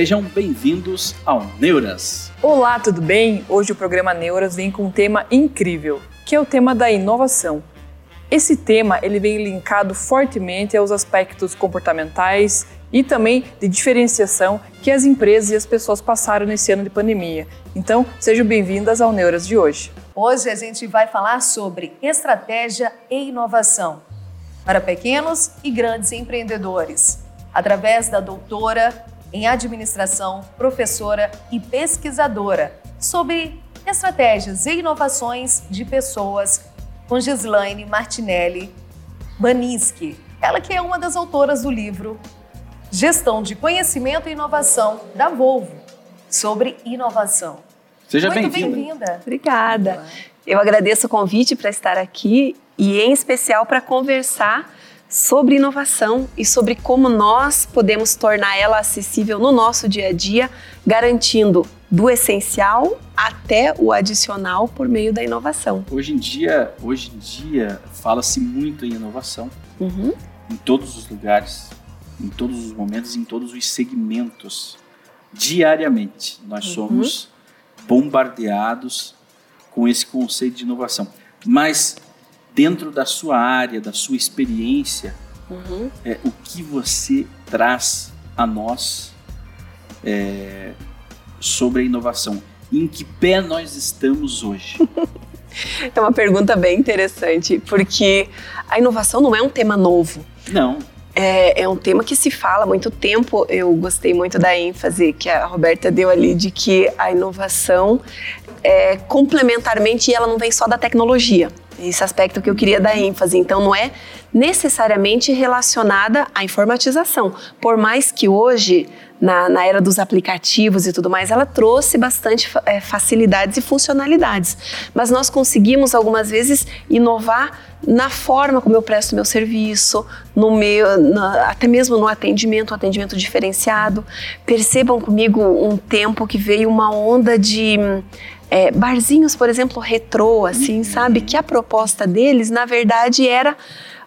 Sejam bem-vindos ao Neuras. Olá, tudo bem? Hoje o programa Neuras vem com um tema incrível, que é o tema da inovação. Esse tema ele vem linkado fortemente aos aspectos comportamentais e também de diferenciação que as empresas e as pessoas passaram nesse ano de pandemia. Então, sejam bem-vindas ao Neuras de hoje. Hoje a gente vai falar sobre estratégia e inovação para pequenos e grandes empreendedores, através da doutora em administração, professora e pesquisadora sobre estratégias e inovações de pessoas com Gislaine Martinelli Baniski. Ela que é uma das autoras do livro Gestão de Conhecimento e Inovação da Volvo, sobre inovação. Seja Muito bem-vinda. bem-vinda. Obrigada. Eu agradeço o convite para estar aqui e, em especial, para conversar sobre inovação e sobre como nós podemos tornar ela acessível no nosso dia a dia, garantindo do essencial até o adicional por meio da inovação. Hoje em dia, hoje em dia fala-se muito em inovação Uhum. em todos os lugares, em todos os momentos, em todos os segmentos. Diariamente, nós Uhum. somos bombardeados com esse conceito de inovação. Mas dentro da sua área, da sua experiência, Uhum. é, o que você traz a nós é, sobre a inovação? Em que pé nós estamos hoje? É uma pergunta bem interessante, porque a inovação não é um tema novo. Não, É, é um tema que se fala há muito tempo. Eu gostei muito da ênfase que a Roberta deu ali de que a inovação é complementarmente ela não vem só da tecnologia. Esse aspecto que eu queria dar ênfase. Então, não é necessariamente relacionada à informatização. Por mais que hoje, na, na era dos aplicativos e tudo mais, ela trouxe bastante é, facilidades e funcionalidades. Mas nós conseguimos, algumas vezes, inovar na forma como eu presto meu serviço, no meu, na- até mesmo no atendimento, um atendimento diferenciado. Percebam comigo um tempo que veio uma onda de é, barzinhos, por exemplo, retrô, assim, sabe? Que a proposta deles, na verdade, era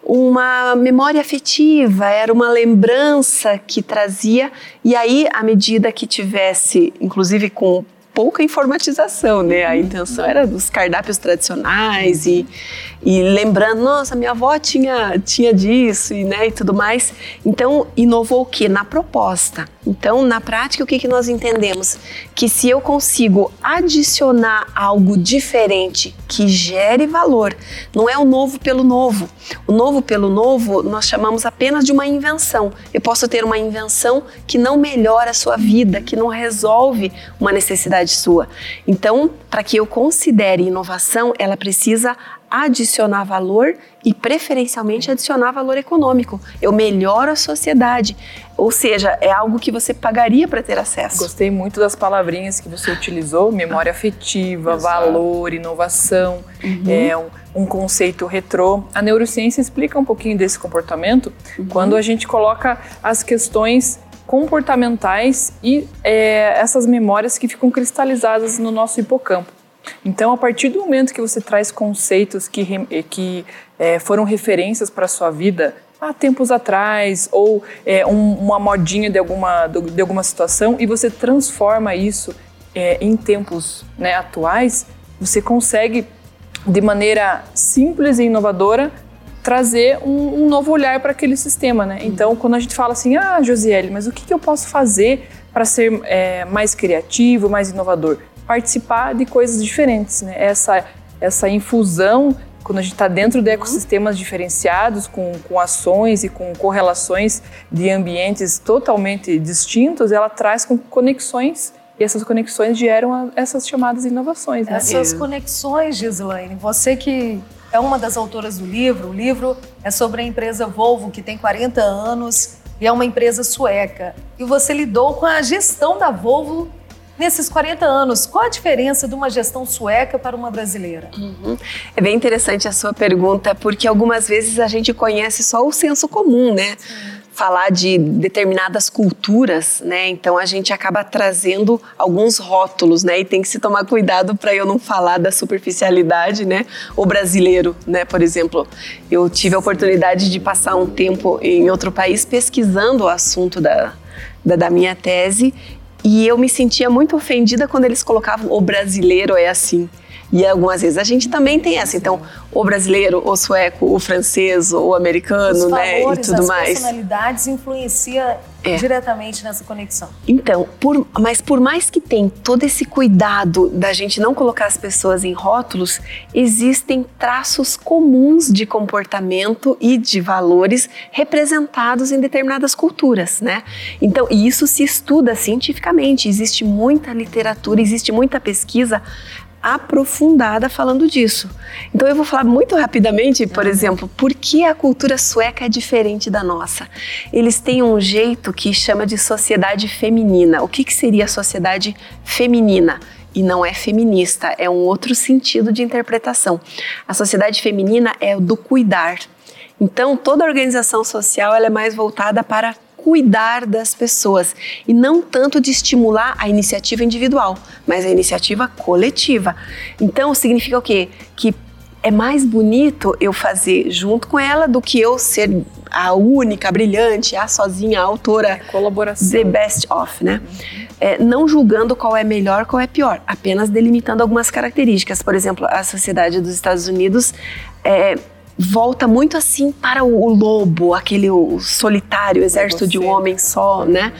uma memória afetiva, era uma lembrança que trazia, e aí, à medida que tivesse, inclusive com pouca informatização, né? A intenção era dos cardápios tradicionais e, e lembrando, nossa, minha avó tinha, tinha disso e, né, e tudo mais. Então, inovou o que? Na proposta. Então, na prática, o que, que nós entendemos? Que se eu consigo adicionar algo diferente que gere valor, não é o novo pelo novo. O novo pelo novo nós chamamos apenas de uma invenção. Eu posso ter uma invenção que não melhora a sua vida, que não resolve uma necessidade sua. Então, para que eu considere inovação, ela precisa adicionar valor e preferencialmente adicionar valor econômico. Eu melhoro a sociedade, ou seja, é algo que você pagaria para ter acesso. Gostei muito das palavrinhas que você utilizou: memória afetiva, valor, inovação, é um, um conceito retrô. A neurociência explica um pouquinho desse comportamento quando a gente coloca as questões comportamentais e é, essas memórias que ficam cristalizadas no nosso hipocampo. Então, a partir do momento que você traz conceitos que, eh, que eh, foram referências para a sua vida há tempos atrás, ou eh, um- uma modinha de alguma, de alguma situação, e você transforma isso eh, em tempos né, atuais, você consegue, de maneira simples e inovadora, trazer um, um novo olhar para aquele sistema, né? Então, quando a gente fala assim, ah, Josiele, mas o que, que eu posso fazer para ser é, mais criativo, mais inovador? Participar de coisas diferentes, né? Essa, essa infusão, quando a gente está dentro de ecossistemas diferenciados, com, com ações e com correlações de ambientes totalmente distintos, ela traz com conexões e essas conexões geram a- essas chamadas inovações, né? Essas conexões, Gislaine, você que é uma das autoras do livro, o livro é sobre a empresa Volvo, que tem 40 anos e é uma empresa sueca. E você lidou com a gestão da Volvo nesses 40 anos. Qual a diferença de uma gestão sueca para uma brasileira? Uhum. É bem interessante a sua pergunta, porque algumas vezes a gente conhece só o senso comum, né? Falar de determinadas culturas, né? Então a gente acaba trazendo alguns rótulos, né? E tem que se tomar cuidado para eu não falar da superficialidade, né? O brasileiro, né? Por exemplo, eu tive a oportunidade de passar um tempo em outro país pesquisando o assunto da da, da minha tese e eu me sentia muito ofendida quando eles colocavam o brasileiro é assim. E algumas vezes a gente também tem essa. Então, o brasileiro, o sueco, o francês, o americano, Os né? E tudo as mais. personalidades influencia É. diretamente nessa conexão. Então, por- mas por mais que tem todo esse cuidado da gente não colocar as pessoas em rótulos, existem traços comuns de comportamento e de valores representados em determinadas culturas, né? Então, e isso se estuda cientificamente, existe muita literatura, existe muita pesquisa aprofundada falando disso. Então eu vou falar muito rapidamente, por exemplo, por que a cultura sueca é diferente da nossa. Eles têm um jeito que chama de sociedade feminina. O que, que seria a sociedade feminina? E não é feminista, é um outro sentido de interpretação. A sociedade feminina é do cuidar. Então, toda organização social ela é mais voltada para cuidar das pessoas e não tanto de estimular a iniciativa individual, mas a iniciativa coletiva. Então, significa o quê? Que é mais bonito eu fazer junto com ela do que eu ser a única, a brilhante, a sozinha, a autora Colaboração. the best of, né? É, não julgando qual é melhor, qual é pior, apenas delimitando algumas características. Por exemplo, a sociedade dos Estados Unidos é, volta muito assim para o, o lobo, aquele o solitário, o exército de um homem só, né?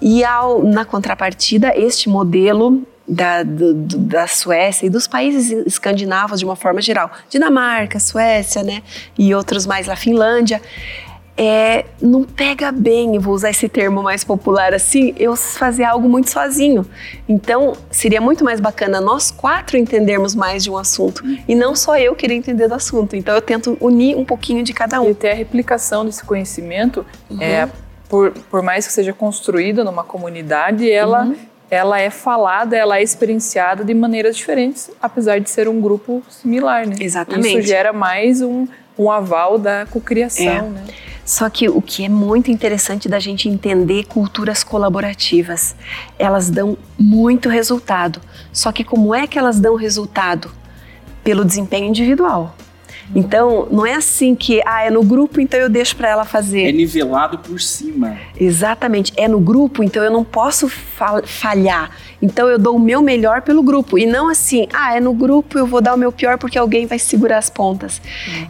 E ao, na contrapartida, este modelo da, do- da Suécia e dos países escandinavos de uma forma geral, Dinamarca, Suécia, né? E outros mais lá, Finlândia, é, não pega bem, vou usar esse termo mais popular assim, eu fazer algo muito sozinho. Então, seria muito mais bacana nós quatro entendermos mais de um assunto e não só eu querer entender do assunto. Então, eu tento unir um pouquinho de cada E um. ter a replicação desse conhecimento, é, por, por mais que seja construída numa comunidade, ela, ela é falada, ela é experienciada de maneiras diferentes, apesar de ser um grupo similar, né? Exatamente. Isso gera mais um, um aval da cocriação, É. né? Só que o que é muito interessante da gente entender culturas colaborativas, elas dão muito resultado. Só que como é que elas dão resultado? Pelo desempenho individual. Então, não é assim que, ah, é no grupo, então eu deixo para ela fazer. É nivelado por cima. Exatamente, é no grupo, então eu não posso fa- falhar. Então eu dou o meu melhor pelo grupo e não assim, ah, é no grupo eu vou dar o meu pior porque alguém vai segurar as pontas.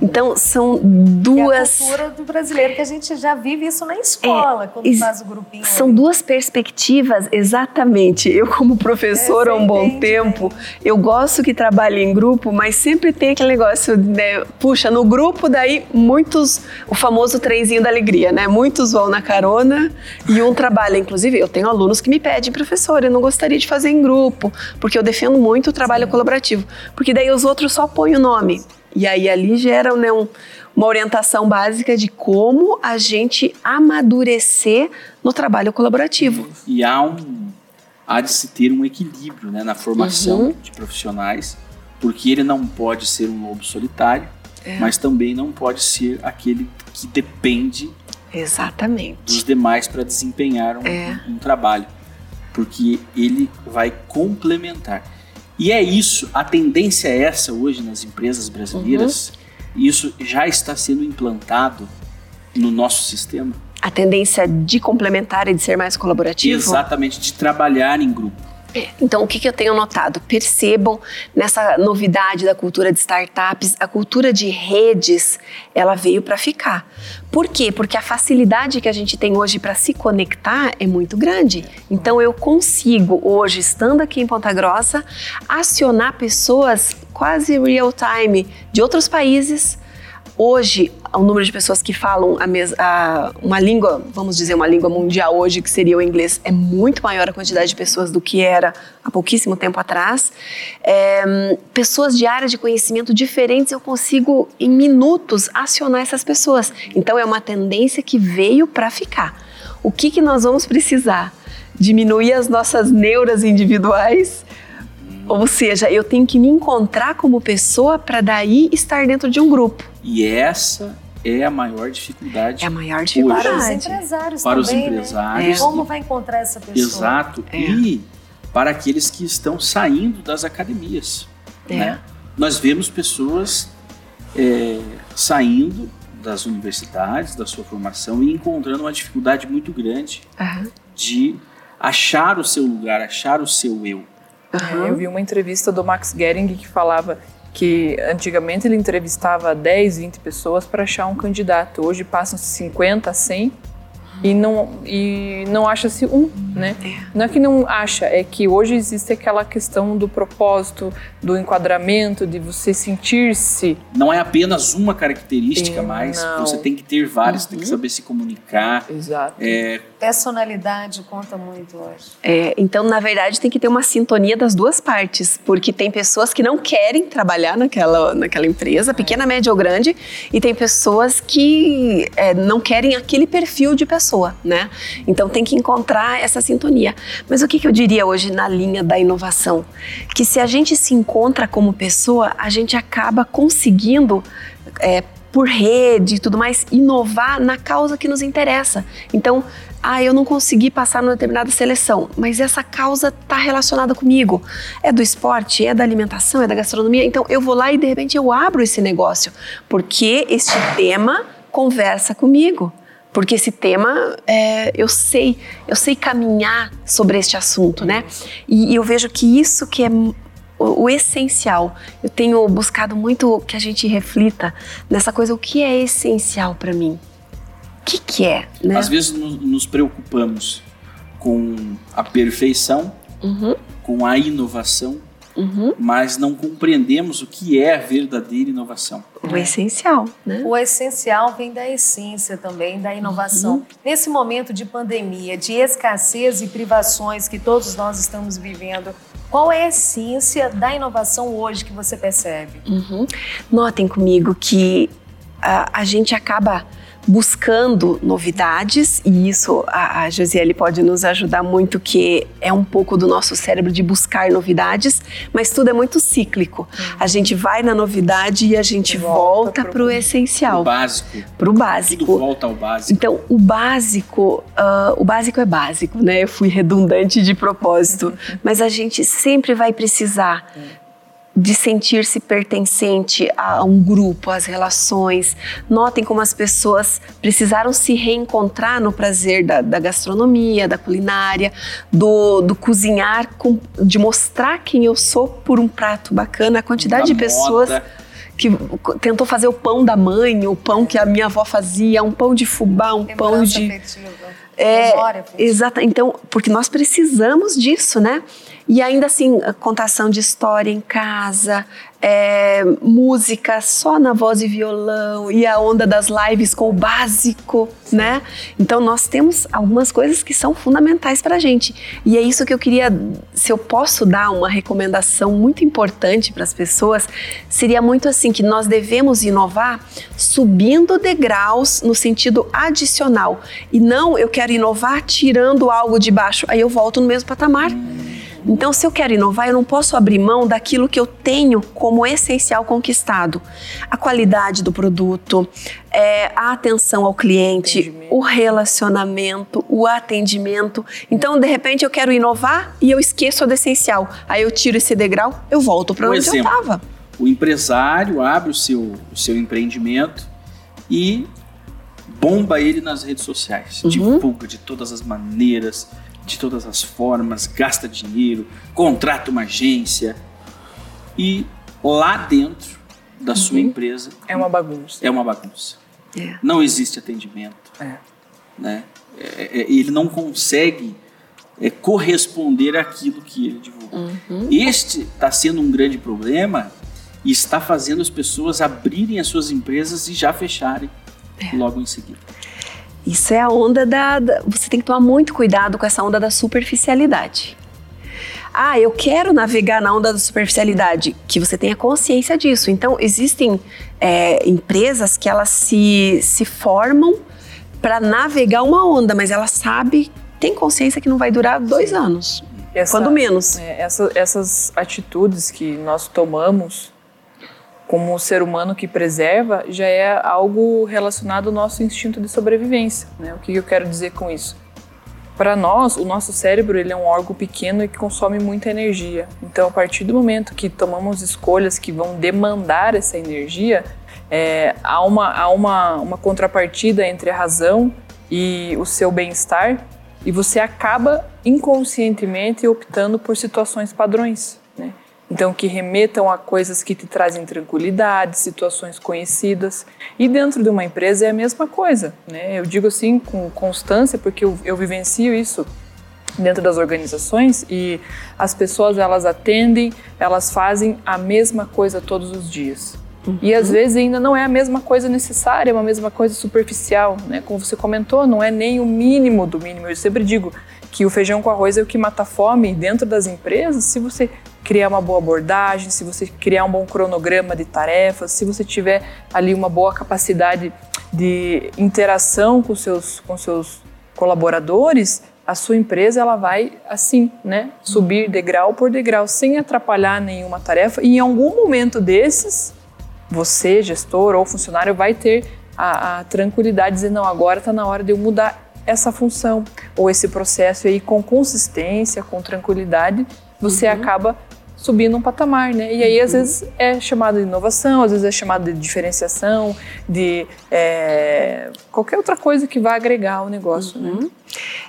Então são É a duas cultura do brasileiro que a gente já vive isso na escola, quando ex- faz o grupinho. São ali. duas perspectivas, exatamente. Eu, como professora há um bom entende tempo, eu gosto que trabalhe em grupo, mas sempre tem aquele negócio, né? Puxa, no grupo, daí muitos. O famoso trenzinho da alegria, né? Muitos vão na carona e um trabalha. Inclusive, eu tenho alunos que me pedem, professor, eu não gostaria de fazer em grupo, porque eu defendo muito o trabalho colaborativo. Porque daí os outros só põem o nome. E aí ali gera né, um- uma orientação básica de como a gente amadurecer no trabalho colaborativo. E há um há de se ter um equilíbrio né, na formação Uhum. de profissionais, porque ele não pode ser um lobo solitário, É. mas também não pode ser aquele que depende Exatamente. dos demais para desempenhar um, É. um trabalho, porque ele vai complementar. E é isso, a tendência é essa hoje nas empresas brasileiras, Uhum. isso já está sendo implantado no nosso sistema. A tendência de complementar e de ser mais colaborativo. Exatamente, de trabalhar em grupo. Então, o que, que eu tenho notado? Percebam nessa novidade da cultura de startups, a cultura de redes, ela veio para ficar. Por quê? Porque a facilidade que a gente tem hoje para se conectar é muito grande. Então, eu consigo hoje, estando aqui em Ponta Grossa, acionar pessoas quase real time de outros países. Hoje, o número de pessoas que falam a mes- a- uma língua, vamos dizer, uma língua mundial hoje, que seria o inglês, é muito maior a quantidade de pessoas do que era há pouquíssimo tempo atrás. É, pessoas de áreas de conhecimento diferentes, eu consigo, em minutos, acionar essas pessoas. Então, é uma tendência que veio para ficar. O que, que nós vamos precisar? Diminuir as nossas neuras individuais ou seja, eu tenho que me encontrar como pessoa para daí estar dentro de um grupo. E essa é a maior dificuldade É a maior Para os dificuldade. empresários para os também, empresários. né? Como vai encontrar essa pessoa? Exato. É. E para aqueles que estão saindo das academias. É. né? Nós vemos pessoas é, saindo das universidades, da sua formação e encontrando uma dificuldade muito grande Aham. de achar o seu lugar, achar o seu eu. Uhum. Eu vi uma entrevista do Max Gering que falava que antigamente ele entrevistava 10, 20 pessoas para achar um candidato. Hoje passam 50, 100 e não, e não acha-se um, né? É. Não é que não acha, é que hoje existe aquela questão do propósito, do enquadramento, de você sentir-se. Não é apenas uma característica, e mas não. você tem que ter várias, uhum. tem que uhum. saber se comunicar. Exato. É... Personalidade conta muito hoje. É, então, na verdade, tem que ter uma sintonia das duas partes, porque tem pessoas que não querem trabalhar naquela, naquela empresa, pequena, média ou grande, e tem pessoas que é, não querem aquele perfil de pessoa pessoa, né? Então tem que encontrar essa sintonia. Mas o que, que eu diria hoje na linha da inovação? Que se a gente se encontra como pessoa, a gente acaba conseguindo é, por rede e tudo mais, inovar na causa que nos interessa. Então, ah, eu não consegui passar numa determinada seleção, mas essa causa está relacionada comigo. É do esporte, é da alimentação, é da gastronomia. Então, eu vou lá e de repente eu abro esse negócio, porque este tema conversa comigo porque esse tema é, eu sei eu sei caminhar sobre este assunto, né? E, e eu vejo que isso que é o, o, essencial. Eu tenho buscado muito que a gente reflita nessa coisa o que é essencial para mim. O que, que é? Né? Às vezes nos, nos preocupamos com a perfeição, uhum. com a inovação, Uhum. mas não compreendemos o que é a verdadeira inovação. O essencial, né? O essencial vem da essência também, da inovação. Uhum. Nesse momento de pandemia, de escassez e privações que todos nós estamos vivendo, qual é a essência da inovação hoje que você percebe? Uhum. Notem comigo que a, a gente acaba buscando novidades, e isso a, a Josiele pode nos ajudar muito, que é um pouco do nosso cérebro de buscar novidades, mas tudo é muito cíclico. A gente vai na novidade e a gente volta, para o essencial. Para o básico. Para o básico. Tudo volta ao básico. Então, o básico, uh, o básico é básico, né? Eu fui redundante de propósito, mas a gente sempre vai precisar de sentir-se pertencente a um grupo, às relações. Notem como as pessoas precisaram se reencontrar no prazer da, da gastronomia, da culinária, do, do cozinhar, com, de mostrar quem eu sou por um prato bacana. A quantidade da de pessoas. Moda que tentou fazer o pão da mãe, o pão que a minha avó fazia, um pão de fubá, um pão de afetiva. É, exato. Então, porque nós precisamos disso, né? E ainda assim, contação de história em casa, é, música só na voz e violão e a onda das lives com o básico, né? Então nós temos algumas coisas que são fundamentais para a gente. E é isso que eu queria, se eu posso dar uma recomendação muito importante para as pessoas, seria muito assim que nós devemos inovar subindo degraus no sentido adicional e não eu quero inovar tirando algo de baixo, aí eu volto no mesmo patamar. Então, se eu quero inovar, eu não posso abrir mão daquilo que eu tenho como essencial conquistado. A qualidade do produto, é, a atenção ao cliente, o relacionamento, o atendimento. Então, de repente, eu quero inovar e eu esqueço do essencial. Aí eu tiro esse degrau, eu volto para onde exemplo, eu estava. O empresário abre o seu, o seu empreendimento e bomba ele nas redes sociais, uhum. divulga de todas as maneiras, de todas as formas, gasta dinheiro, contrata uma agência e lá dentro da uhum. sua empresa é uma bagunça. É uma bagunça. É. Não existe atendimento. É. Né? É, é, ele não consegue é, corresponder àquilo que ele divulga. Uhum. Este está sendo um grande problema e está fazendo as pessoas abrirem as suas empresas e já fecharem é. logo em seguida. Isso é a onda da, da, Você tem que tomar muito cuidado com essa onda da superficialidade. Ah, eu quero navegar na onda da superficialidade, que você tenha consciência disso. Então, existem é, empresas que elas se, se formam para navegar uma onda, mas ela sabe, tem consciência que não vai durar dois anos, Essa, quando menos. É, essa, essas atitudes que nós tomamos como ser humano que preserva, já é algo relacionado ao nosso instinto de sobrevivência. Né? O que eu quero dizer com isso? Para nós, o nosso cérebro ele é um órgão pequeno e que consome muita energia. Então, a partir do momento que tomamos escolhas que vão demandar essa energia, é, há, uma, há uma, uma contrapartida entre a razão e o seu bem-estar e você acaba inconscientemente optando por situações padrões. Então, que remetam a coisas que te trazem tranquilidade, situações conhecidas. E dentro de uma empresa é a mesma coisa. Né? Eu digo assim com constância, porque eu, eu vivencio isso dentro das organizações e as pessoas elas atendem, elas fazem a mesma coisa todos os dias. Uhum. E às vezes ainda não é a mesma coisa necessária, é uma mesma coisa superficial, né? Como você comentou, não é nem o mínimo do mínimo. Eu sempre digo que o feijão com arroz é o que mata a fome dentro das empresas. Se você criar uma boa abordagem, se você criar um bom cronograma de tarefas, se você tiver ali uma boa capacidade de interação com seus com seus colaboradores, a sua empresa ela vai assim, né, subir degrau por degrau sem atrapalhar nenhuma tarefa e em algum momento desses você, gestor ou funcionário, vai ter a, a tranquilidade de dizer, não, agora está na hora de eu mudar essa função ou esse processo aí com consistência, com tranquilidade, você uhum. acaba subindo um patamar, né? E aí às uhum. vezes é chamado de inovação, às vezes é chamado de diferenciação, de é, qualquer outra coisa que vá agregar ao negócio, né? uhum. né?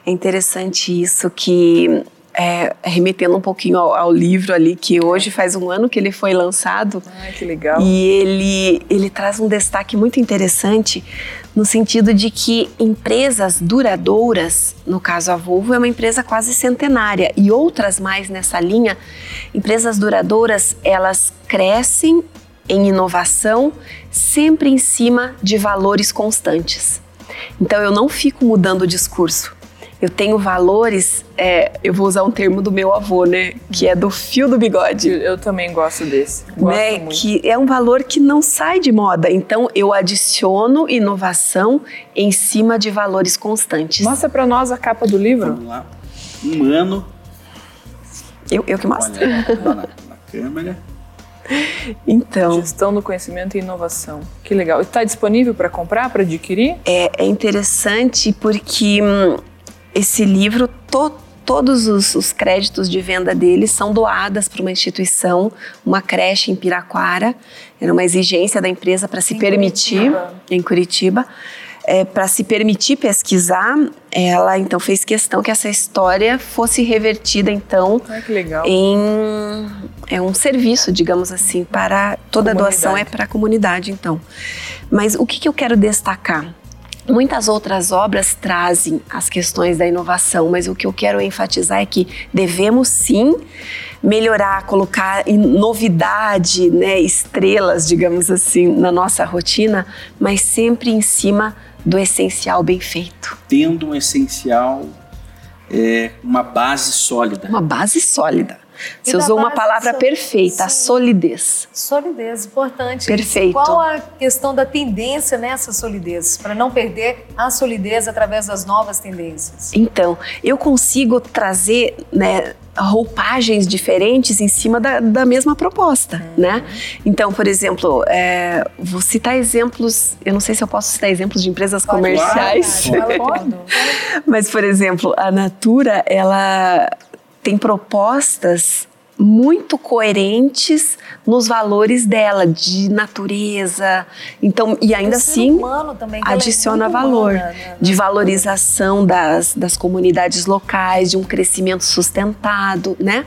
É interessante isso que é, remetendo um pouquinho ao, ao, livro ali, que hoje faz um ano que ele foi lançado. Ai, que legal. E ele, ele traz um destaque muito interessante no sentido de que empresas duradouras, no caso a Volvo é uma empresa quase centenária e outras mais nessa linha, empresas duradouras, elas crescem em inovação sempre em cima de valores constantes. Então eu não fico mudando o discurso eu tenho valores, é, eu vou usar um termo do meu avô, né? Que é do fio do bigode. Eu, eu também gosto desse. Gosto né? Muito. Que é um valor que não sai de moda. Então eu adiciono inovação em cima de valores constantes. Mostra para nós a capa do livro. Vamos lá. Um ano. Eu, eu que mostro. Olha, na, na câmera. Então. Gestão do conhecimento e inovação. Que legal. Está disponível para comprar, para adquirir? É, é interessante porque hum, esse livro, to, todos os, os, créditos de venda dele são doadas para uma instituição, uma creche em Piraquara. Era uma exigência da empresa para se em permitir, Curitiba. em Curitiba, é, para se permitir pesquisar. Ela então fez questão que essa história fosse revertida então em é um serviço, digamos assim, para toda a doação é para a comunidade então. Mas o que, que eu quero destacar? Muitas outras obras trazem as questões da inovação, mas o que eu quero enfatizar é que devemos sim melhorar, colocar novidade, né, estrelas, digamos assim, na nossa rotina, mas sempre em cima do essencial bem feito. Tendo um essencial, é, uma base sólida. Uma base sólida. Você usou uma palavra perfeita, sim. solidez. Solidez, importante. Perfeito. Qual a questão da tendência nessa solidez, para não perder a solidez através das novas tendências? Então, eu consigo trazer, né, roupagens diferentes em cima da, da mesma proposta, uhum. né? Então, por exemplo, é, vou citar exemplos, eu não sei se eu posso citar exemplos de empresas pode, comerciais. Pode. Mas, por exemplo, a Natura, ela tem propostas muito coerentes nos valores dela de natureza. Então e ainda assim também, adiciona é valor humana, né? de valorização das, das comunidades locais de um crescimento sustentado né?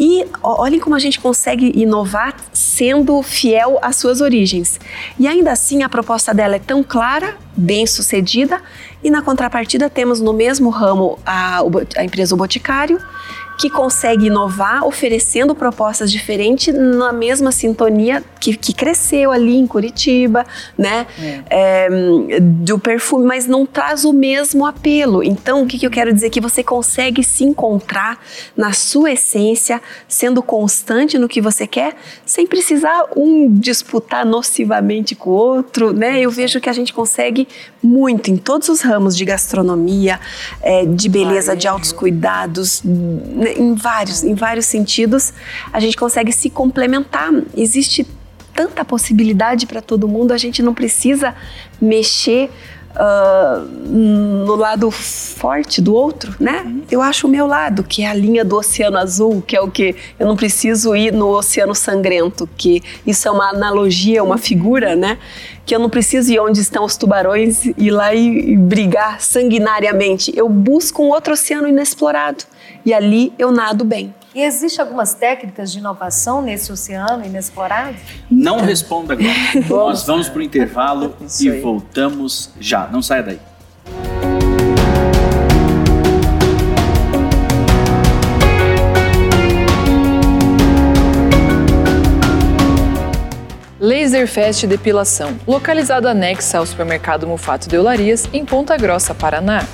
E olhem como a gente consegue inovar sendo fiel às suas origens. E ainda assim a proposta dela é tão clara bem sucedida e na contrapartida temos no mesmo ramo a, a empresa o Boticário que consegue inovar oferecendo propostas diferentes na mesma sintonia que, que cresceu ali em Curitiba, né? É. É, do perfume, mas não traz o mesmo apelo. Então, o que, que eu quero dizer? Que você consegue se encontrar na sua essência, sendo constante no que você quer, sem precisar um disputar nocivamente com o outro, né? Eu vejo que a gente consegue muito em todos os ramos de gastronomia, é, de beleza, de altos cuidados? Em vários, em vários sentidos, a gente consegue se complementar. Existe tanta possibilidade para todo mundo, a gente não precisa mexer uh, no lado forte do outro, né? Eu acho o meu lado, que é a linha do oceano azul, que é o que eu não preciso ir no oceano sangrento, que isso é uma analogia, uma figura, né? Que eu não preciso ir onde estão os tubarões, ir lá e, e brigar sanguinariamente. Eu busco um outro oceano inexplorado e ali eu nado bem. E existe algumas técnicas de inovação nesse oceano inexplorado? Não responda agora. Nós vamos para o intervalo e voltamos já. Não saia daí. Laser Fest Depilação, localizado anexa ao supermercado Mufato de Olarias, em Ponta Grossa, Paraná.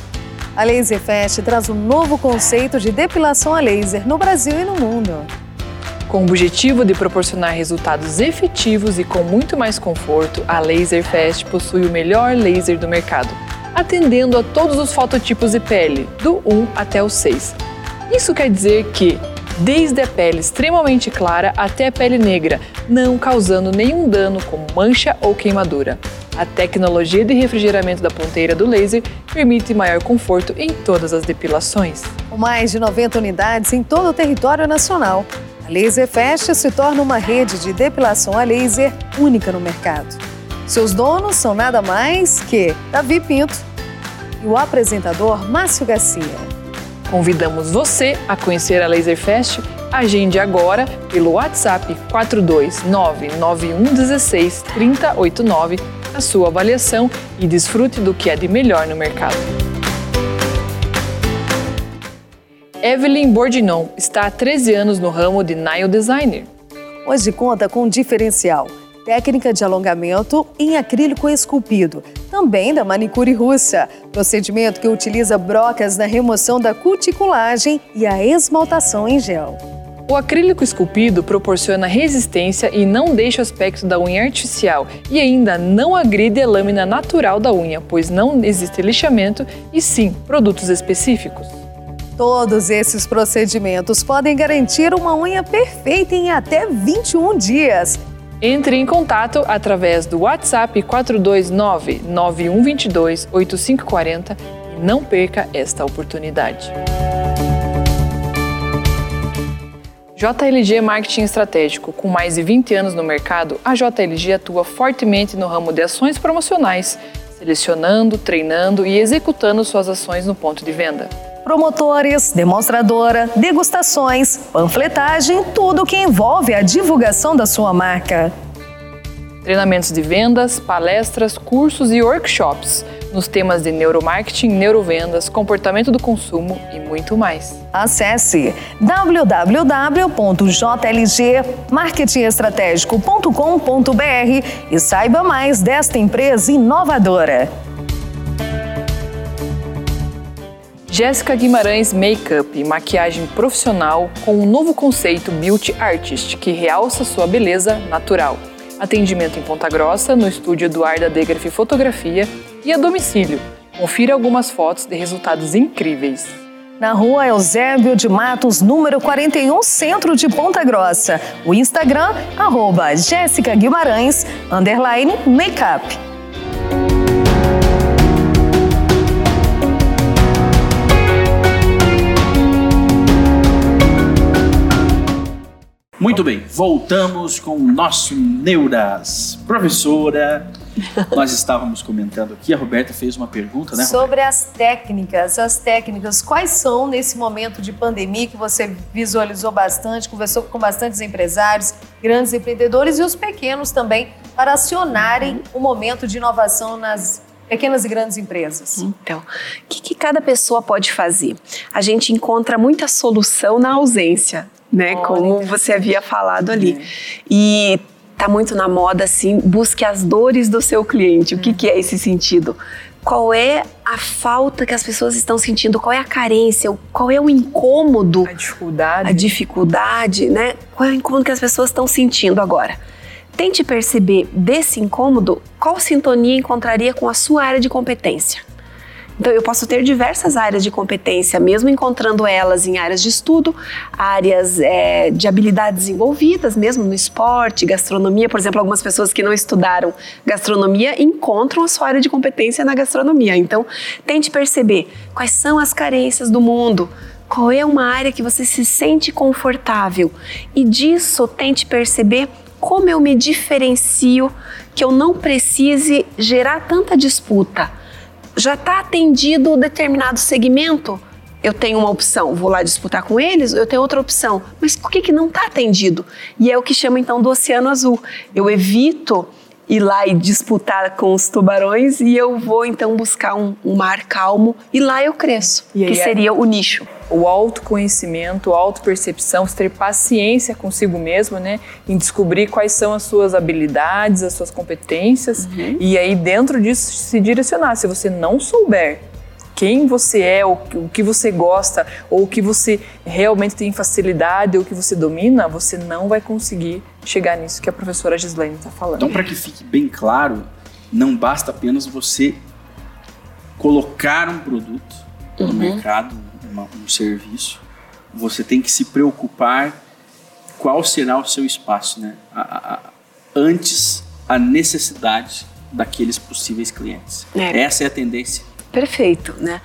A Laser Fest traz um novo conceito de depilação a laser no Brasil e no mundo. Com o objetivo de proporcionar resultados efetivos e com muito mais conforto, a Laser Fest possui o melhor laser do mercado, atendendo a todos os fototipos de pele, do 1 até o 6. Isso quer dizer que, desde a pele extremamente clara até a pele negra, não causando nenhum dano como mancha ou queimadura. A tecnologia de refrigeramento da ponteira do laser permite maior conforto em todas as depilações. Com mais de 90 unidades em todo o território nacional, a Laser Fest se torna uma rede de depilação a laser única no mercado. Seus donos são nada mais que Davi Pinto e o apresentador Márcio Garcia. Convidamos você a conhecer a Laser Fest. Agende agora pelo WhatsApp 4299116 3089 a sua avaliação e desfrute do que é de melhor no mercado. Evelyn Bordinon está há 13 anos no ramo de nail designer. Hoje conta com um diferencial, técnica de alongamento em acrílico esculpido, também da manicure russa, procedimento que utiliza brocas na remoção da cuticulagem e a esmaltação em gel. O acrílico esculpido proporciona resistência e não deixa o aspecto da unha artificial e ainda não agride a lâmina natural da unha, pois não existe lixamento e sim produtos específicos. Todos esses procedimentos podem garantir uma unha perfeita em até 21 dias. Entre em contato através do WhatsApp 429 9122 8540 e não perca esta oportunidade. JLG Marketing Estratégico, com mais de 20 anos no mercado, a JLG atua fortemente no ramo de ações promocionais, selecionando, treinando e executando suas ações no ponto de venda. Promotores, demonstradora, degustações, panfletagem, tudo o que envolve a divulgação da sua marca. Treinamentos de vendas, palestras, cursos e workshops nos temas de neuromarketing, neurovendas, comportamento do consumo e muito mais. Acesse www.jlgmarketingestratégico.com.br e saiba mais desta empresa inovadora. Jéssica Guimarães Makeup, maquiagem profissional com um novo conceito Beauty Artist que realça sua beleza natural. Atendimento em Ponta Grossa, no estúdio Eduarda Degraf Fotografia e a domicílio. Confira algumas fotos de resultados incríveis. Na rua Eusébio de Matos, número 41, centro de Ponta Grossa. O Instagram, arroba Jéssica Guimarães, underline makeup. Muito bem, voltamos com o nosso Neuras. Professora, nós estávamos comentando aqui, a Roberta fez uma pergunta, né? Roberta? Sobre as técnicas, as técnicas, quais são nesse momento de pandemia que você visualizou bastante, conversou com bastantes empresários, grandes empreendedores e os pequenos também, para acionarem o momento de inovação nas pequenas e grandes empresas? Então, o que, que, cada pessoa pode fazer? A gente encontra muita solução na ausência né? Olha. Como você havia falado ali. É. E tá muito na moda assim, busque as dores do seu cliente. O que, que é esse sentido? Qual é a falta que as pessoas estão sentindo? Qual é a carência? Qual é o incômodo? A dificuldade. A dificuldade, né? Qual é o incômodo que as pessoas estão sentindo agora? Tente perceber desse incômodo qual sintonia encontraria com a sua área de competência. Então eu posso ter diversas áreas de competência, mesmo encontrando elas em áreas de estudo, áreas é, de habilidades desenvolvidas, mesmo no esporte, gastronomia. Por exemplo, algumas pessoas que não estudaram gastronomia encontram a sua área de competência na gastronomia. Então tente perceber quais são as carências do mundo. Qual é uma área que você se sente confortável? E disso tente perceber como eu me diferencio que eu não precise gerar tanta disputa. Já está atendido determinado segmento? Eu tenho uma opção, vou lá disputar com eles, eu tenho outra opção. Mas por que, que não está atendido? E é o que chama então do oceano azul. Eu evito ir lá e disputar com os tubarões e eu vou então buscar um, um mar calmo e lá eu cresço, que é seria o nicho o autoconhecimento, a autopercepção, ter paciência consigo mesmo, né? Em descobrir quais são as suas habilidades, as suas competências uhum. e aí dentro disso se direcionar. Se você não souber quem você é, o, o que você gosta, ou o que você realmente tem facilidade, ou o que você domina, você não vai conseguir chegar nisso que a professora Gislaine está falando. Então, para que fique bem claro, não basta apenas você colocar um produto no uhum. mercado, uma, um serviço, você tem que se preocupar qual será o seu espaço, né? A, a, antes a necessidade daqueles possíveis clientes. É. Essa é a tendência. Perfeito, né?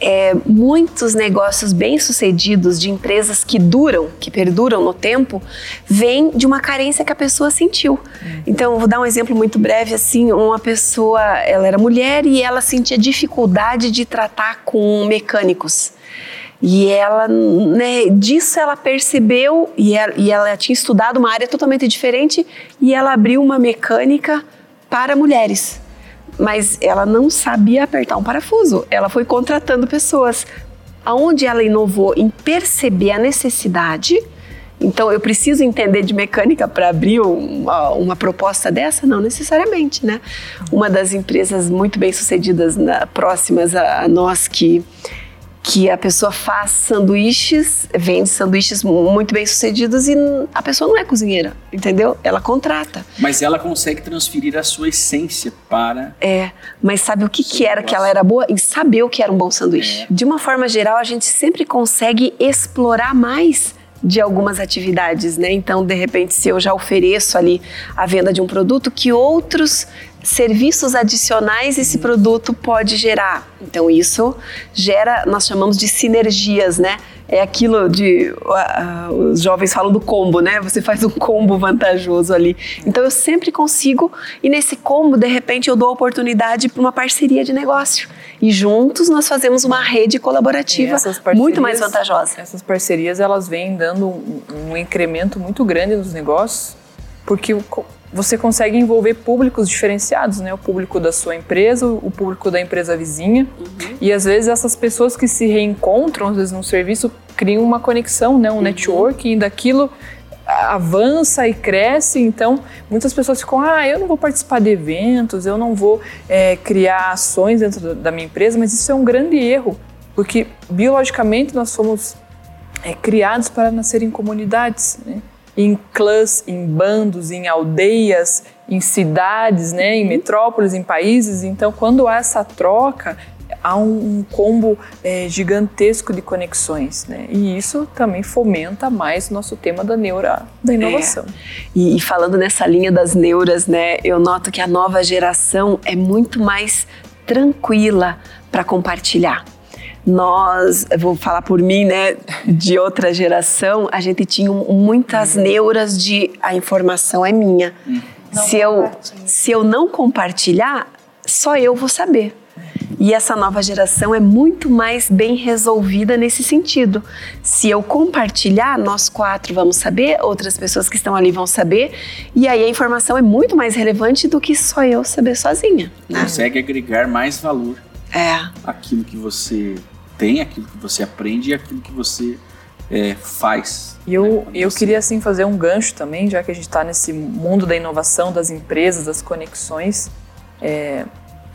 É, muitos negócios bem-sucedidos de empresas que duram, que perduram no tempo, vêm de uma carência que a pessoa sentiu. Uhum. Então, vou dar um exemplo muito breve assim, uma pessoa, ela era mulher e ela sentia dificuldade de tratar com mecânicos. E ela, né, disso ela percebeu, e ela, e ela tinha estudado uma área totalmente diferente, e ela abriu uma mecânica para mulheres. Mas ela não sabia apertar um parafuso, ela foi contratando pessoas. Aonde ela inovou em perceber a necessidade, então, eu preciso entender de mecânica para abrir uma, uma, proposta dessa? Não necessariamente, né? Uma das empresas muito bem sucedidas na, próximas a, a nós que que a pessoa faz sanduíches, vende sanduíches muito bem sucedidos e a pessoa não é cozinheira, entendeu? Ela contrata. Mas ela consegue transferir a sua essência para. É, mas sabe o que, que era que ela era boa? Em saber o que era um bom sanduíche. É. De uma forma geral, a gente sempre consegue explorar mais de algumas atividades, né? Então, de repente, se eu já ofereço ali a venda de um produto, que outros serviços adicionais esse produto pode gerar. Então isso gera, nós chamamos de sinergias, né? É aquilo de uh, uh, os jovens falam do combo, né? Você faz um combo vantajoso ali. Então eu sempre consigo e nesse combo de repente eu dou oportunidade para uma parceria de negócio e juntos nós fazemos uma rede colaborativa muito mais vantajosa. Essas parcerias elas vêm dando um, um incremento muito grande nos negócios porque você consegue envolver públicos diferenciados, né? O público da sua empresa, o público da empresa vizinha. Uhum. E às vezes essas pessoas que se reencontram, às vezes no serviço, criam uma conexão, né? Um uhum. networking daquilo avança e cresce, então muitas pessoas ficam, ah, eu não vou participar de eventos, eu não vou é, criar ações dentro da minha empresa, mas isso é um grande erro, porque biologicamente nós somos é, criados para nascer em comunidades, né? Em clãs, em bandos, em aldeias, em cidades, né, em uhum. metrópoles, em países. Então, quando há essa troca, há um, um combo é, gigantesco de conexões, né? E isso também fomenta mais o nosso tema da neura, da é. inovação. É. E, e, falando nessa linha das neuras, né? Eu noto que a nova geração é muito mais tranquila para compartilhar nós, vou falar por mim, né, de outra geração, a gente tinha muitas neuras de a informação é minha. se eu, se eu não compartilhar, só eu vou saber. E essa nova geração é muito mais bem resolvida nesse sentido. Se eu compartilhar, nós quatro vamos saber, outras pessoas que estão ali vão saber, e aí a informação é muito mais relevante do que só eu saber sozinha. Né? Consegue agregar mais valor é. aquilo que você tem, aquilo que você aprende e aquilo que você é, faz. E eu, né, eu você... queria assim fazer um gancho também, já que a gente está nesse mundo da inovação, das empresas, das conexões. É,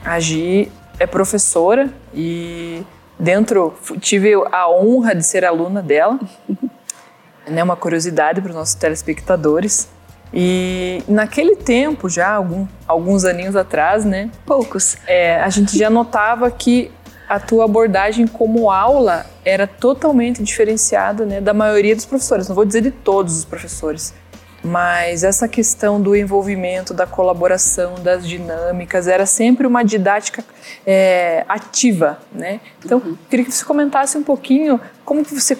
a Gi é professora e dentro tive a honra de ser aluna dela. né, uma curiosidade para os nossos telespectadores. E naquele tempo, já algum, alguns aninhos atrás, né? Poucos. É, a gente já notava que a tua abordagem como aula era totalmente diferenciada né, da maioria dos professores. Não vou dizer de todos os professores, mas essa questão do envolvimento, da colaboração, das dinâmicas, era sempre uma didática é, ativa, né? Então, uhum. queria que você comentasse um pouquinho como que você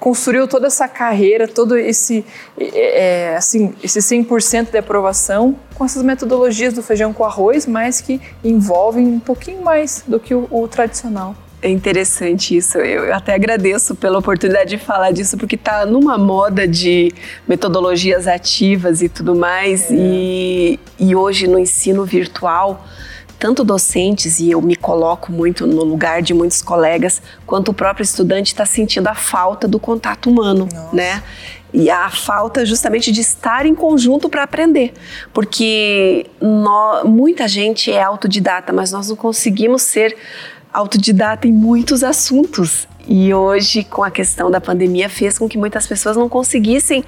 construiu toda essa carreira, todo esse, é, assim, esse 100% de aprovação com essas metodologias do feijão com arroz, mas que envolvem um pouquinho mais do que o, o tradicional. É interessante isso. Eu até agradeço pela oportunidade de falar disso, porque está numa moda de metodologias ativas e tudo mais. É. E, e hoje no ensino virtual, tanto docentes, e eu me coloco muito no lugar de muitos colegas, quanto o próprio estudante está sentindo a falta do contato humano, Nossa. né? E a falta justamente de estar em conjunto para aprender. Porque nós, muita gente é autodidata, mas nós não conseguimos ser autodidata em muitos assuntos. E hoje, com a questão da pandemia, fez com que muitas pessoas não conseguissem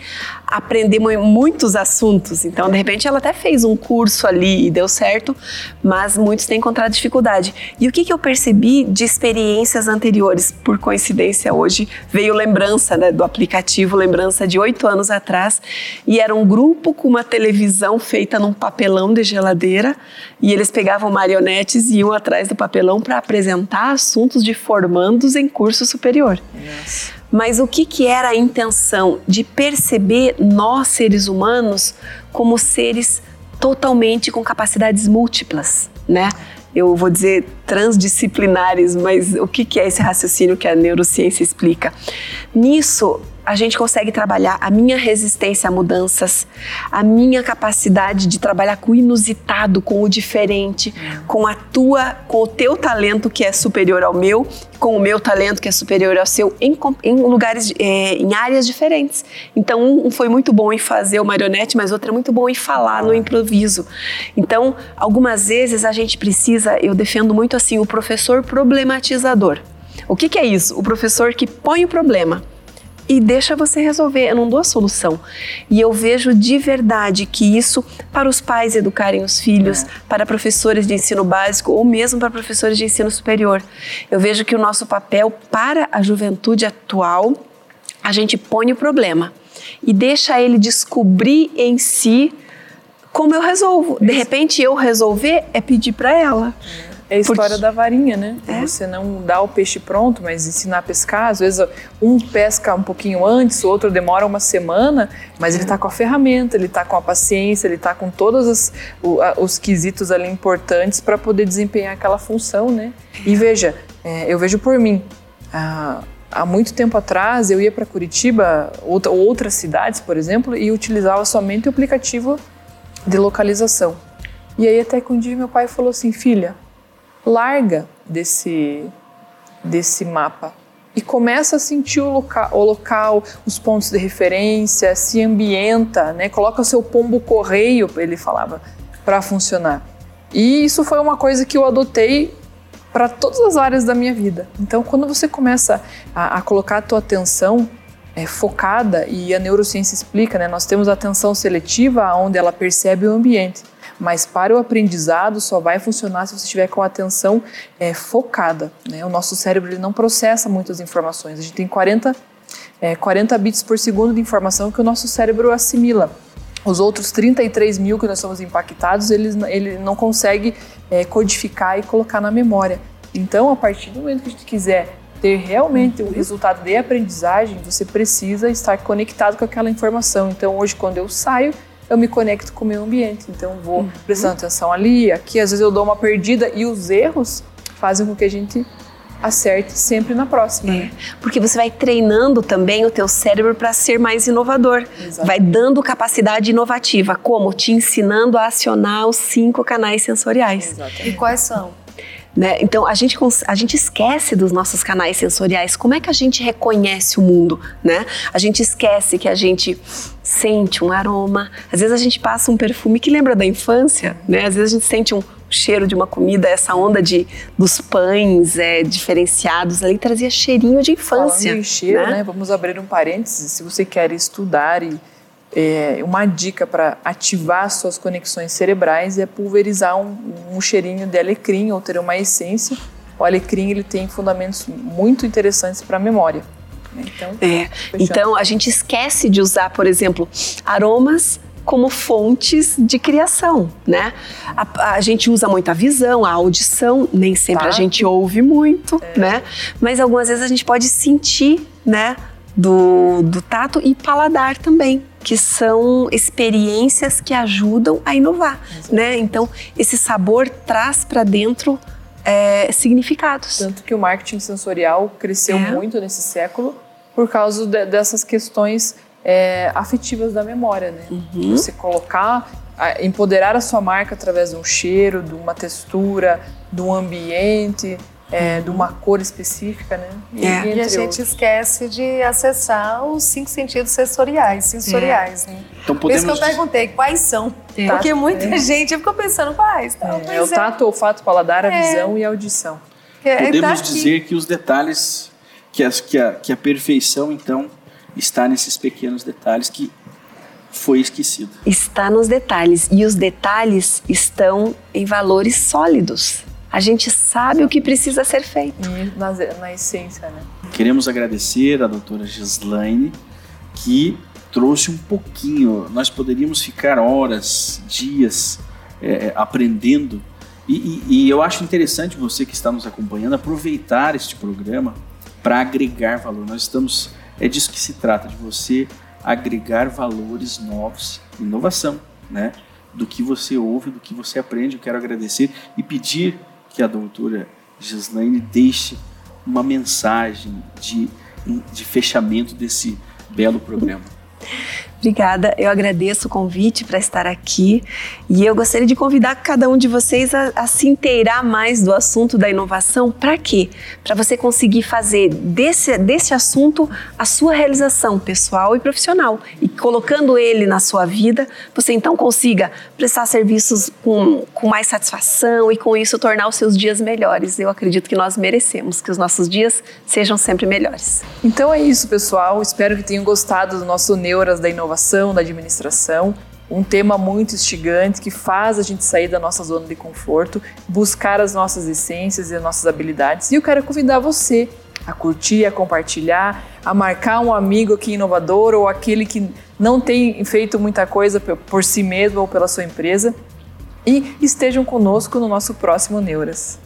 aprender muitos assuntos. Então, de repente, ela até fez um curso ali e deu certo, mas muitos têm encontrado dificuldade. E o que, que eu percebi de experiências anteriores? Por coincidência, hoje veio lembrança né, do aplicativo, lembrança de oito anos atrás, e era um grupo com uma televisão feita num papelão de geladeira, e eles pegavam marionetes e iam atrás do papelão para apresentar assuntos de formandos em curso superior. Yes. Mas o que, que era a intenção? De perceber nós, seres humanos, como seres totalmente com capacidades múltiplas, né? Eu vou dizer transdisciplinares, mas o que, que é esse raciocínio que a neurociência explica? Nisso, a gente consegue trabalhar a minha resistência a mudanças, a minha capacidade de trabalhar com o inusitado, com o diferente, com a tua, com o teu talento que é superior ao meu, com o meu talento que é superior ao seu, em, em lugares, é, em áreas diferentes. Então, um foi muito bom em fazer o marionete, mas outro é muito bom em falar no improviso. Então, algumas vezes a gente precisa, eu defendo muito assim, o professor problematizador. O que, que é isso? O professor que põe o problema e deixa você resolver. Eu não dou a solução. E eu vejo de verdade que isso, para os pais educarem os filhos, é. para professores de ensino básico ou mesmo para professores de ensino superior, eu vejo que o nosso papel para a juventude atual, a gente põe o problema e deixa ele descobrir em si como eu resolvo. De repente, eu resolver é pedir para ela. É. É a história Porque... da varinha, né? É? Você não dá o peixe pronto, mas ensinar a pescar. Às vezes um pesca um pouquinho antes, o outro demora uma semana, mas ele está com a ferramenta, ele está com a paciência, ele está com todos os, os quesitos ali importantes para poder desempenhar aquela função, né? E veja, é, eu vejo por mim. Ah, há muito tempo atrás eu ia para Curitiba ou outras cidades, por exemplo, e utilizava somente o aplicativo de localização. E aí até que um dia meu pai falou assim, filha, larga desse, desse mapa e começa a sentir o local, o local, os pontos de referência, se ambienta, né? Coloca o seu pombo correio, ele falava, para funcionar. E isso foi uma coisa que eu adotei para todas as áreas da minha vida. Então, quando você começa a, a colocar a tua atenção é, focada, e a neurociência explica, né? Nós temos a atenção seletiva, onde ela percebe o ambiente mas para o aprendizado só vai funcionar se você estiver com a atenção é, focada. Né? O nosso cérebro ele não processa muitas informações. A gente tem 40, é, 40 bits por segundo de informação que o nosso cérebro assimila. Os outros 33 mil que nós somos impactados, ele, ele não consegue é, codificar e colocar na memória. Então, a partir do momento que a gente quiser ter realmente o resultado de aprendizagem, você precisa estar conectado com aquela informação. Então, hoje, quando eu saio, eu me conecto com o meio ambiente. Então, vou uhum. prestando atenção ali, aqui. Às vezes eu dou uma perdida e os erros fazem com que a gente acerte sempre na próxima. É, porque você vai treinando também o teu cérebro para ser mais inovador. Exatamente. Vai dando capacidade inovativa, como te ensinando a acionar os cinco canais sensoriais. Exatamente. E quais são? Né? Então a gente, a gente esquece dos nossos canais sensoriais. Como é que a gente reconhece o mundo? Né? A gente esquece que a gente sente um aroma. Às vezes a gente passa um perfume que lembra da infância, né? Às vezes a gente sente um cheiro de uma comida, essa onda de dos pães é, diferenciados ali trazia cheirinho de infância. Falando em cheiro, né? né? Vamos abrir um parênteses. Se você quer estudar e é, uma dica para ativar suas conexões cerebrais é pulverizar um, um cheirinho de alecrim ou ter uma essência o alecrim ele tem fundamentos muito interessantes para a memória. Né? Então, é. então a gente esquece de usar, por exemplo, aromas como fontes de criação, né? A, a, gente usa muito a visão, a audição, nem sempre tá. a gente ouve muito, é. né? Mas algumas vezes a gente pode sentir, né? Do, do tato e paladar também, que são experiências que ajudam a inovar, né? Então, esse sabor traz para dentro é, significados. Tanto que o marketing sensorial cresceu é. muito nesse século por causa de, dessas questões é, afetivas da memória, né? Uhum. Você colocar, empoderar a sua marca através de um cheiro, de uma textura, de um ambiente, é, de uma cor específica, né? E, é. e a gente esquece de acessar os cinco sentidos sensoriais, sensoriais, é. né? Então podemos... Por isso que eu perguntei quais são. É. Porque muita é. gente ficou pensando quais. Tá, é, o tato, o olfato, paladar, a visão e a audição. Podemos tá dizer que os detalhes, que, as, que, a, que a perfeição, então, está nesses pequenos detalhes que foi esquecido. Está nos detalhes e os detalhes estão em valores sólidos. A gente sabe o que precisa ser feito. Na, na essência, né? Queremos agradecer a doutora Gislaine que trouxe um pouquinho. Nós poderíamos ficar horas, dias é, é aprendendo. E, e, e eu acho interessante você que está nos acompanhando aproveitar este programa para agregar valor. Nós estamos é disso que se trata, de você agregar valores novos, inovação, né? Do que você ouve, do que você aprende. Eu quero agradecer e pedir que a doutora Gislaine deixe uma mensagem de, de fechamento desse belo programa. Obrigada, eu agradeço o convite para estar aqui e eu gostaria de convidar cada um de vocês a, a se inteirar mais do assunto da inovação. Para quê? Para você conseguir fazer desse, desse assunto a sua realização pessoal e profissional. E colocando ele na sua vida, você então consiga prestar serviços com, com mais satisfação e com isso tornar os seus dias melhores. Eu acredito que nós merecemos que os nossos dias sejam sempre melhores. Então é isso, pessoal. Espero que tenham gostado do nosso Neuras da Inovação inovação, da administração, um tema muito instigante que faz a gente sair da nossa zona de conforto, buscar as nossas essências e as nossas habilidades. E eu quero convidar você a curtir, a compartilhar, a marcar um amigo aqui inovador ou aquele que não tem feito muita coisa por si mesmo ou pela sua empresa. E estejam conosco no nosso próximo Neuras.